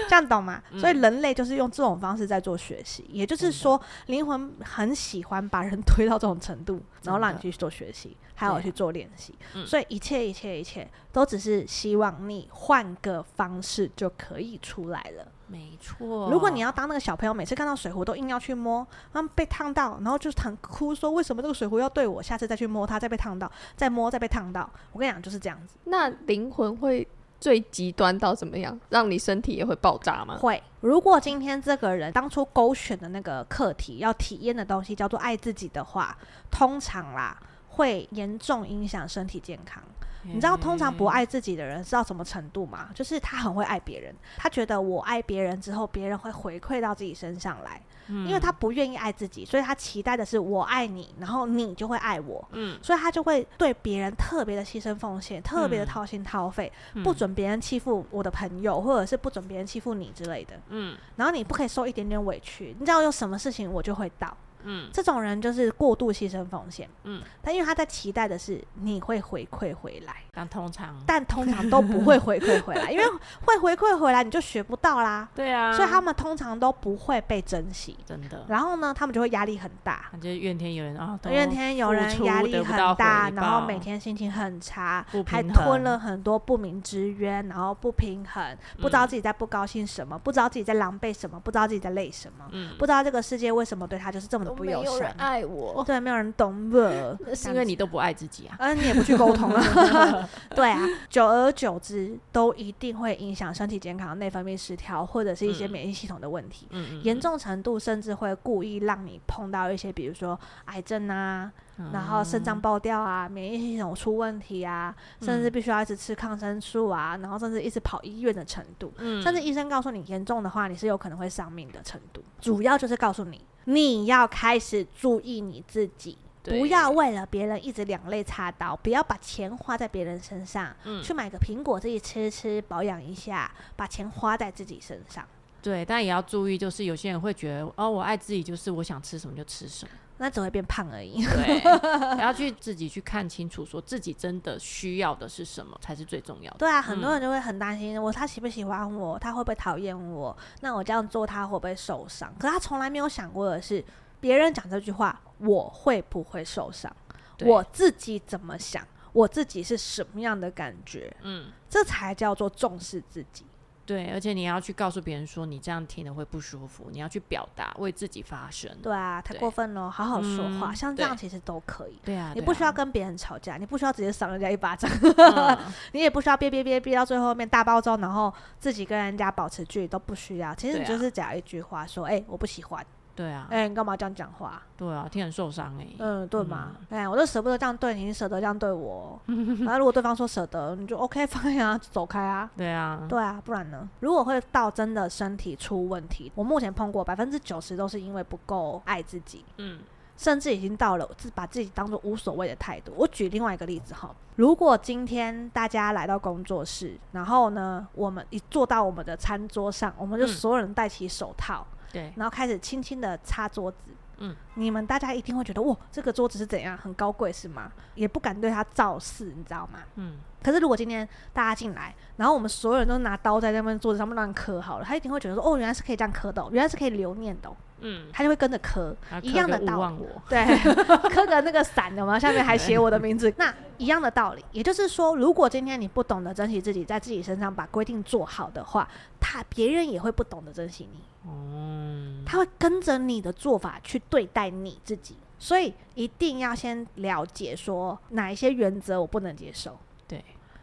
这样懂吗？所以人类就是用这种方式在做学习，也就是说，灵魂很喜欢把人推到这种程度，然后让你去做学习，还有去做练习。所以一切一切一切都只是希望你换个方式就可以出来了。没错，如果你要当那个小朋友，每次看到水壶都硬要去摸，然后被烫到，然后就很哭说，为什么这个水壶要对我？下次再去摸它，再被烫到，再摸再被烫到。我跟你讲就是这样子。那灵魂会最极端到怎么样？让你身体也会爆炸吗？会。如果今天这个人当初勾选的那个课题要体验的东西叫做爱自己的话，通常啦会严重影响身体健康。你知道通常不爱自己的人是到什么程度吗？就是他很会爱别人，他觉得我爱别人之后，别人会回馈到自己身上来，嗯，因为他不愿意爱自己，所以他期待的是我爱你，然后你就会爱我，嗯，所以他就会对别人特别的牺牲奉献，特别的掏心掏肺，嗯，不准别人欺负我的朋友，或者是不准别人欺负你之类的，嗯，然后你不可以受一点点委屈，你知道有什么事情我就会到。嗯，这种人就是过度牺牲奉献。嗯，但因为他在期待的是你会回馈回来，但通常但通常都不会回馈回来，*laughs* 因为会回馈回来你就学不到啦。对啊，所以他们通常都不会被珍惜，真的。然后呢，他们就会压力很大，就是怨天尤人啊，怨天尤人，压力很大，然后每天心情很差，还吞了很多不明之冤，然后不平衡，不知道自己在不高兴什么，不知道自己在狼狈什么，不知道自己在累什么，不知道这个世界为什么对他就是这么的。没有人爱我，对，没有人懂我，*laughs* 是因为你都不爱自己啊，嗯，你也不去沟通啊，*laughs* *laughs* 对啊，久而久之，都一定会影响身体健康、内分泌失调，或者是一些免疫系统的问题，嗯，严重程度甚至会故意让你碰到一些，比如说癌症啊，嗯、然后肾脏爆掉啊，免疫系统出问题啊，甚至必须要一直吃抗生素啊，然后甚至一直跑医院的程度，嗯，甚至医生告诉你严重的话，你是有可能会丧命的程度，主要就是告诉你。你要开始注意你自己，不要为了别人一直两肋插刀，不要把钱花在别人身上，嗯，去买个苹果自己吃吃，保养一下，把钱花在自己身上。对，但也要注意，就是有些人会觉得，哦，我爱自己，就是我想吃什么就吃什么，那只会变胖而已。对，*laughs* 要去自己去看清楚，说自己真的需要的是什么才是最重要的。对啊，很多人就会很担心，我他喜不喜欢我，他会不会讨厌我？那我这样做他会不会受伤？可是他从来没有想过的是，别人讲这句话，我会不会受伤？我自己怎么想？我自己是什么样的感觉？嗯，这才叫做重视自己。对，而且你要去告诉别人说，你这样听了会不舒服，你要去表达，为自己发声。对啊，太过分了，好好说话，嗯、像这样其实都可以。对啊，你不需要跟别人吵架，你不需要直接赏人家一巴掌，嗯、*laughs* 你也不需要憋憋憋憋到最后面大爆炸，然后自己跟人家保持距离都不需要。其实你就是讲一句话说，哎、欸，我不喜欢。对啊，哎、欸，你干嘛这样讲话？对啊，听很受伤哎、欸。嗯，对嘛？哎、嗯欸，我都舍不得这样对你，你舍得这样对我。*laughs* 那如果对方说舍得，你就 OK，放下啊，走开啊。对啊，对啊，不然呢？如果会到真的身体出问题，我目前碰过百分之九十都是因为不够爱自己。嗯，甚至已经到了自把自己当做无所谓的态度。我举另外一个例子哈，如果今天大家来到工作室，然后呢，我们一坐到我们的餐桌上，我们就所有人戴起手套。嗯对，然后开始轻轻的擦桌子。嗯，你们大家一定会觉得，哇，这个桌子是怎样，很高贵是吗？也不敢对它造势，你知道吗？嗯。可是如果今天大家进来，然后我们所有人都拿刀在那边桌子上面乱磕好了，他一定会觉得说，哦，原来是可以这样磕的，原来是可以留念的。嗯，他就会跟着磕，一样的道理。对，磕个那个伞的嘛，下面还写我的名字。那一样的道理，也就是说，如果今天你不懂得珍惜自己，在自己身上把规定做好的话，他别人也会不懂得珍惜你。嗯，他会跟着你的做法去对待你自己，所以一定要先了解说哪一些原则我不能接受，对，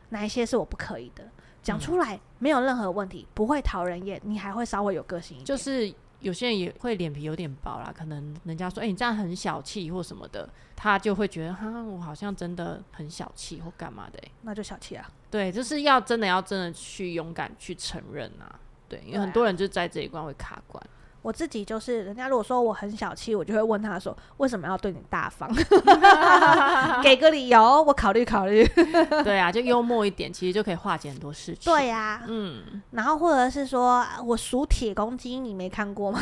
哪一些是我不可以的，讲出来没有任何问题，不会讨人厌，你还会稍微有个性一点，就是。有些人也会脸皮有点薄啦，可能人家说，哎、欸，你这样很小气或什么的，他就会觉得，哈，我好像真的很小气或干嘛的、欸，那就小气啊。对，就是要真的要真的去勇敢去承认啊。对，因为很多人就在这一关会卡关。我自己就是，人家如果说我很小气，我就会问他说，为什么要对你大方？*laughs* 给个理由，我考虑考虑。*laughs* 对啊，就幽默一点，其实就可以化解很多事情。对呀、啊，嗯，*laughs* 然后或者是说我属铁公鸡，你没看过吗？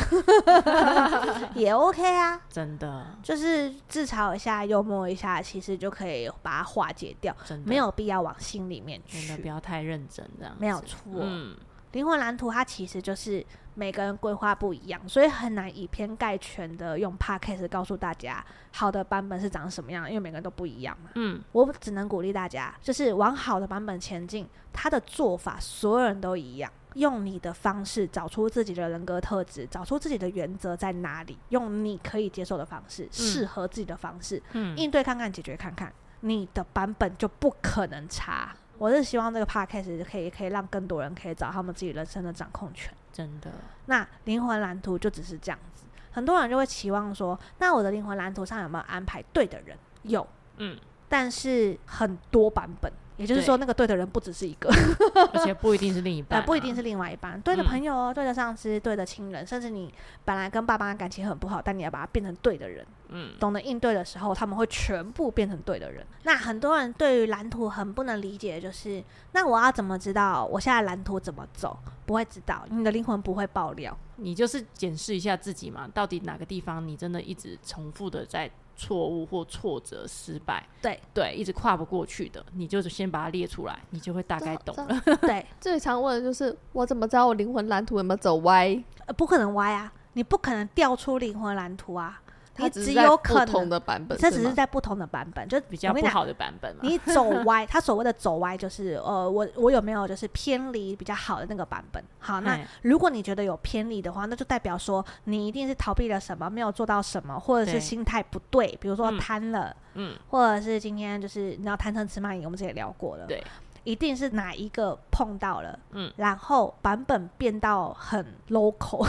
也 OK 啊，真的，就是自嘲一下，幽默一下，其实就可以把它化解掉，真的没有必要往心里面去，真的不要太认真，这样没有错。嗯。灵魂蓝图它其实就是每个人规划不一样，所以很难以偏概全的用 podcast 告诉大家好的版本是长什么样，因为每个人都不一样嘛。嗯，我只能鼓励大家，就是往好的版本前进。他的做法所有人都一样，用你的方式找出自己的人格特质，找出自己的原则在哪里，用你可以接受的方式，适、嗯、合自己的方式，嗯，应对看看，解决看看，你的版本就不可能差。我是希望这个 podcast 可以可以让更多人可以找他们自己人生的掌控权。真的，那灵魂蓝图就只是这样子。很多人就会期望说，那我的灵魂蓝图上有没有安排对的人？有，嗯，但是很多版本。也就是说，那个对的人不只是一个，*laughs* 而且不一定是另一半、啊，不一定是另外一半。对的朋友哦，嗯、对的上司，对的亲人，甚至你本来跟爸爸感情很不好，但你要把他变成对的人，嗯，懂得应对的时候，他们会全部变成对的人。那很多人对于蓝图很不能理解，就是那我要怎么知道我现在蓝图怎么走？不会知道，你的灵魂不会爆料。你就是检视一下自己嘛，到底哪个地方你真的一直重复的在。错误或挫折、失败，对对，一直跨不过去的，你就先把它列出来，你就会大概懂了。对，最常问的就是我怎么知道我灵魂蓝图有没有走歪？呃，不可能歪啊，你不可能调出灵魂蓝图啊。你只有可能不同的版本，这只是在不同的版本，就比较不好的版本嘛。你走 *laughs* 歪，他所谓的走歪就是，呃，我我有没有就是偏离比较好的那个版本？好，那如果你觉得有偏离的话，那就代表说你一定是逃避了什么，没有做到什么，或者是心态不对，比如说贪了，嗯，或者是今天就是你知道贪嗔痴慢疑，我们之前聊过了，对，一定是哪一个碰到了，嗯，然后版本变到很 local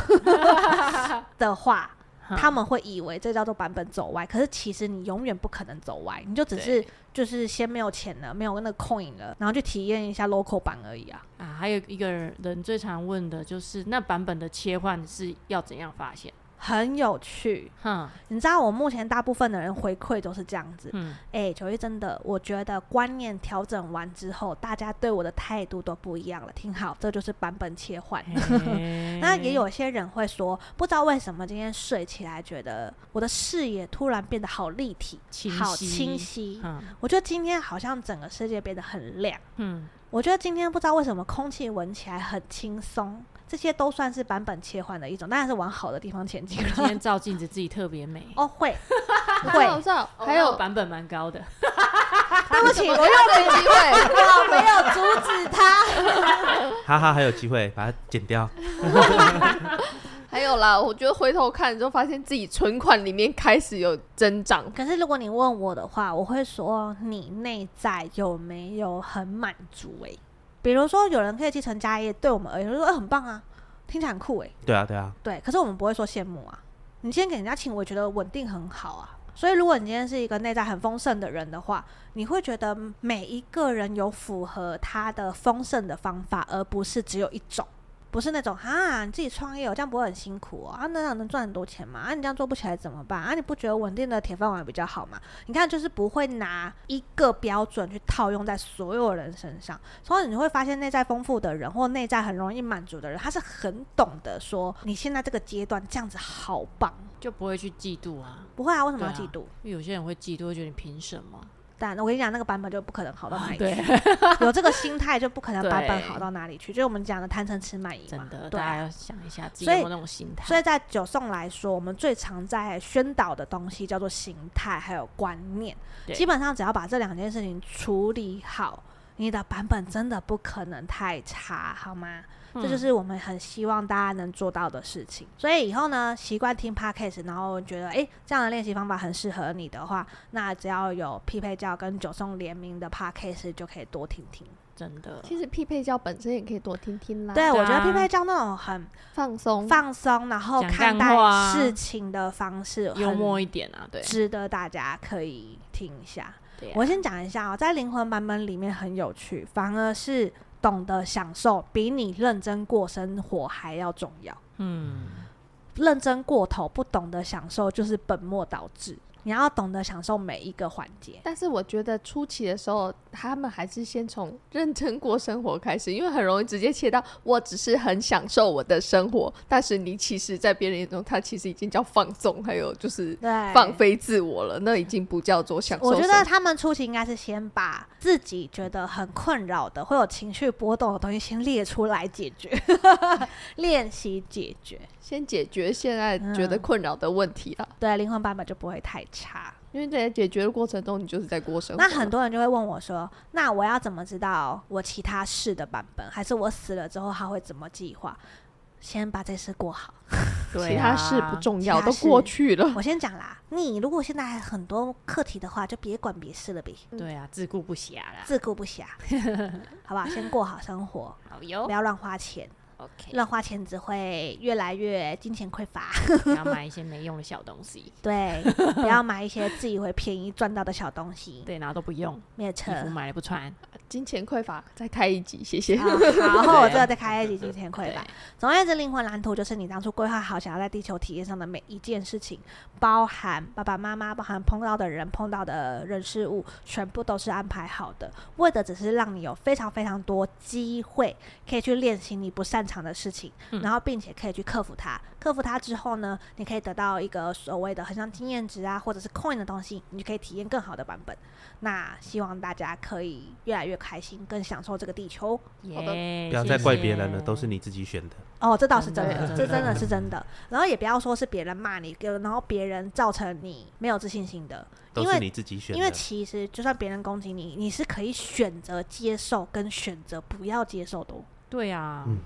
*laughs* 的话。他们会以为这叫做版本走歪，可是其实你永远不可能走歪，你就只是就是先没有钱了，没有那个 coin 了，然后去体验一下 local 版而已啊。啊，还有一个人最常问的就是，那版本的切换是要怎样发现？很有趣，哼，你知道我目前大部分的人回馈都是这样子，嗯，哎、欸，九一真的，我觉得观念调整完之后，大家对我的态度都不一样了。听好，这就是版本切换。*laughs* 那也有些人会说，不知道为什么今天睡起来觉得我的视野突然变得好立体、清好清晰。嗯，我觉得今天好像整个世界变得很亮。嗯，我觉得今天不知道为什么空气闻起来很轻松。这些都算是版本切换的一种，当然是往好的地方前进。今天照镜子自己特别美哦，会 *laughs* 会，还有版本蛮高的。*laughs* 对不起，*laughs* 我又没机会，我没有阻止他。哈哈，还有机会把它剪掉。还有啦，我觉得回头看就发现自己存款里面开始有增长。可是如果你问我的话，我会说你内在有没有很满足？哎。比如说，有人可以继承家业，对我们而言，就说、欸、很棒啊，听起来很酷诶、欸。对啊，对啊。对，可是我们不会说羡慕啊。你今天给人家请，我觉得稳定很好啊。所以，如果你今天是一个内在很丰盛的人的话，你会觉得每一个人有符合他的丰盛的方法，而不是只有一种。不是那种啊，你自己创业，哦这样不会很辛苦哦？啊，那样能赚很多钱吗？啊，你这样做不起来怎么办？啊，你不觉得稳定的铁饭碗比较好吗？你看，就是不会拿一个标准去套用在所有人身上，所以你会发现，内在丰富的人或内在很容易满足的人，他是很懂得说，你现在这个阶段这样子好棒，就不会去嫉妒啊？不会啊？为什么要嫉妒？啊，因为有些人会嫉妒，会觉得你凭什么？但我跟你讲，那个版本就不可能好到哪里去。啊、有这个心态，就不可能版本好到哪里去。就是我们讲的贪嗔痴慢疑嘛。真的，对啊、大家要想一下自己有那种心态。所以在九颂来说，我们最常在宣导的东西叫做形态，还有观念。基本上只要把这两件事情处理好，你的版本真的不可能太差，好吗？这就是我们很希望大家能做到的事情。所以以后呢，习惯听 Podcast，然后觉得诶这样的练习方法很适合你的话，那只要有匹配教跟九松联名的 Podcast 就可以多听听。真的，其实匹配教本身也可以多听听啦。对，我觉得匹配教那种很放松、放松，然后看待事情的方式幽默一点啊，对，值得大家可以听一下。我先讲一下哦，在灵魂版本里面很有趣，反而是。懂得享受比你认真过生活还要重要。嗯，认真过头，不懂得享受，就是本末倒置。你要懂得享受每一个环节，但是我觉得初期的时候，他们还是先从认真过生活开始，因为很容易直接切到我只是很享受我的生活，但是你其实，在别人眼中，他其实已经叫放纵，还有就是放飞自我了，那已经不叫做享受。我觉得他们初期应该是先把自己觉得很困扰的、会有情绪波动的东西先列出来解决，*laughs* 练习解决。先解决现在觉得困扰的问题了，嗯，对，灵魂版本就不会太差，因为在解决的过程中，你就是在过生活。那很多人就会问我说：“那我要怎么知道我其他事的版本，还是我死了之后他会怎么计划？”先把这事过好，*laughs* 对啊，其他事不重要，都过去了。我先讲啦，你如果现在还很多课题的话，就别管别事了呗。对啊，自顾不暇啦，自顾不暇，*laughs* 好吧，先过好生活，好哟，不要乱花钱。OK，乱花钱只会越来越金钱匮乏。不要买一些没用的小东西。*laughs* 对，不要买一些自以为便宜赚到的小东西。*laughs* 对，然后都不用，没有车，衣服买了不穿。金钱匮乏，再开一集，谢谢。好，然 *laughs* 后我这个再开一集金钱匮乏。总而言之，灵魂蓝图就是你当初规划好想要在地球体验上的每一件事情，包含爸爸妈妈，包含碰到的人、碰到的人事物，全部都是安排好的，为的只是让你有非常非常多机会可以去练习你不擅长的事情，嗯、然后并且可以去克服它。克服它之后呢，你可以得到一个所谓的很像经验值啊，或者是 coin 的东西，你就可以体验更好的版本。那希望大家可以越来越开心，更享受这个地球。好的，不要再怪别人了，都是你自己选的。哦，这倒是真的，这真的是真的。然后也不要说是别人骂你，然后别人造成你没有自信心的，都是你自己选的。因为其实就算别人攻击你，你是可以选择接受跟选择不要接受的。对啊。嗯。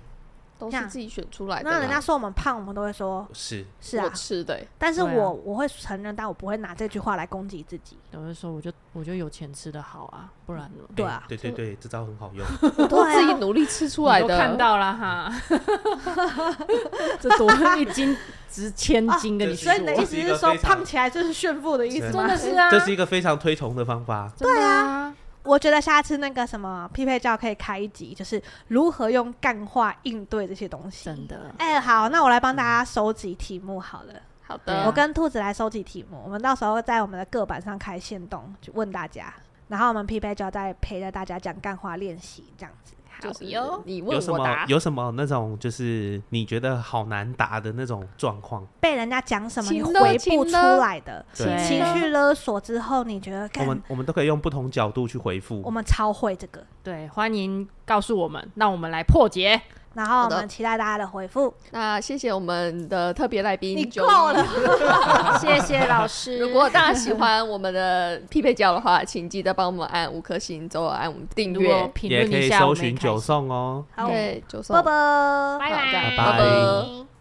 都是自己选出来的。那人家说我们胖，我们都会说是是啊，吃的。但是我我会承认，但我不会拿这句话来攻击自己。有人说，我就我就有钱吃的好啊，不然呢？对啊，对对对，这招很好用。*laughs* 我都自己努力吃出来的，看到了哈。*laughs* 这多一斤值千金的，你说。所以你的意思是说，胖起来就是炫富的意思吗？真的是啊，这是一个非常推崇的方法。对啊。我觉得下次那个什么匹配教可以开一集，就是如何用干话应对这些东西。真的，哎、欸，好，那我来帮大家收集题目好了。好的，我跟兔子来收集题目，我们到时候在我们的个版上开线动，就问大家，然后我们匹配教再陪着大家讲干话练习，这样子。就是有你问有什么有什么那种就是你觉得好难答的那种状况，被人家讲什么你回不出来的。情绪勒索之后，你觉得我们我们都可以用不同角度去回复，我们超会这个，对，欢迎告诉我们，让我们来破解。然后我们期待大家的回复。那谢谢我们的特别来宾，你够了，*laughs* 谢谢老师。如果大家喜欢我们的匹配教的话，请记得帮我们按五颗星，之后按我们订阅，也可以搜寻九送哦。对，九送，拜拜，拜拜，拜拜。